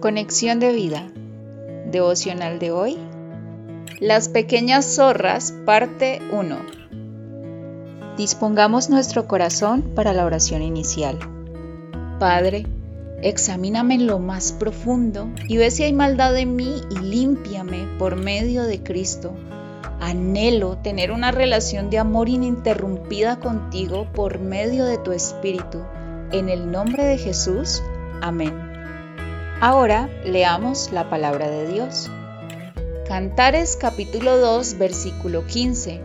Conexión de vida. Devocional de hoy. Las pequeñas zorras, parte 1. Dispongamos nuestro corazón para la oración inicial. Padre, examíname en lo más profundo y ve si hay maldad en mí y límpiame por medio de Cristo. Anhelo tener una relación de amor ininterrumpida contigo por medio de tu Espíritu. En el nombre de Jesús. Amén. Ahora leamos la palabra de Dios. Cantares capítulo 2 versículo 15.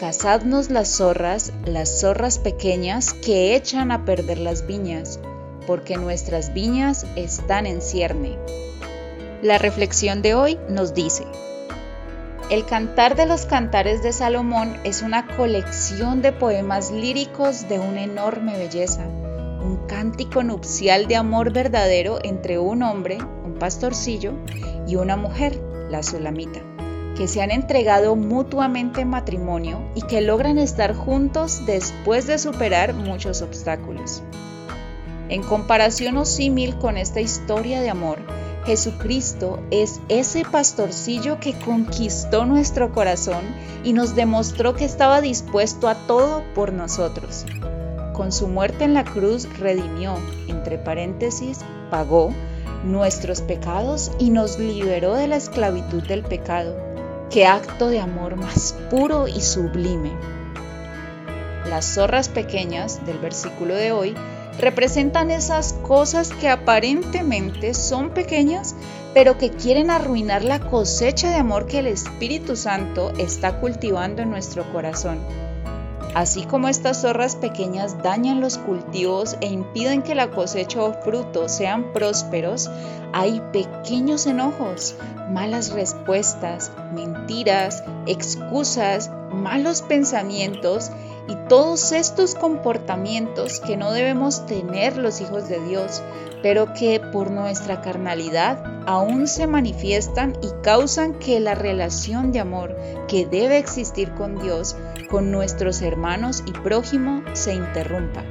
Cazadnos las zorras, las zorras pequeñas que echan a perder las viñas, porque nuestras viñas están en cierne. La reflexión de hoy nos dice, el Cantar de los Cantares de Salomón es una colección de poemas líricos de una enorme belleza un cántico nupcial de amor verdadero entre un hombre, un pastorcillo, y una mujer, la sulamita, que se han entregado mutuamente en matrimonio y que logran estar juntos después de superar muchos obstáculos. En comparación o símil con esta historia de amor, Jesucristo es ese pastorcillo que conquistó nuestro corazón y nos demostró que estaba dispuesto a todo por nosotros. Con su muerte en la cruz redimió, entre paréntesis, pagó nuestros pecados y nos liberó de la esclavitud del pecado. Qué acto de amor más puro y sublime. Las zorras pequeñas del versículo de hoy representan esas cosas que aparentemente son pequeñas, pero que quieren arruinar la cosecha de amor que el Espíritu Santo está cultivando en nuestro corazón. Así como estas zorras pequeñas dañan los cultivos e impiden que la cosecha o frutos sean prósperos, hay pequeños enojos, malas respuestas, mentiras, excusas, malos pensamientos y todos estos comportamientos que no debemos tener los hijos de Dios, pero que por nuestra carnalidad aún se manifiestan y causan que la relación de amor que debe existir con Dios, con nuestros hermanos y prójimo, se interrumpa.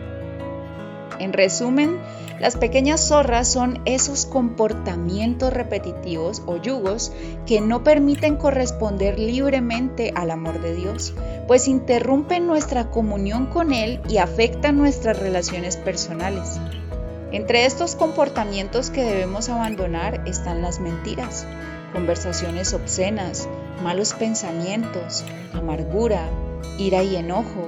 En resumen, las pequeñas zorras son esos comportamientos repetitivos o yugos que no permiten corresponder libremente al amor de Dios, pues interrumpen nuestra comunión con Él y afectan nuestras relaciones personales. Entre estos comportamientos que debemos abandonar están las mentiras, conversaciones obscenas, malos pensamientos, amargura, ira y enojo,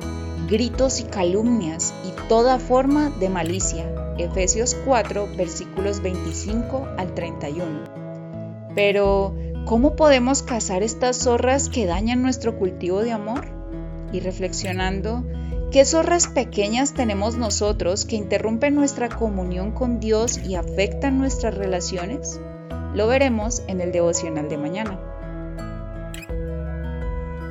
gritos y calumnias y toda forma de malicia. Efesios 4 versículos 25 al 31. Pero, ¿cómo podemos cazar estas zorras que dañan nuestro cultivo de amor? Y reflexionando, ¿qué zorras pequeñas tenemos nosotros que interrumpen nuestra comunión con Dios y afectan nuestras relaciones? Lo veremos en el devocional de mañana.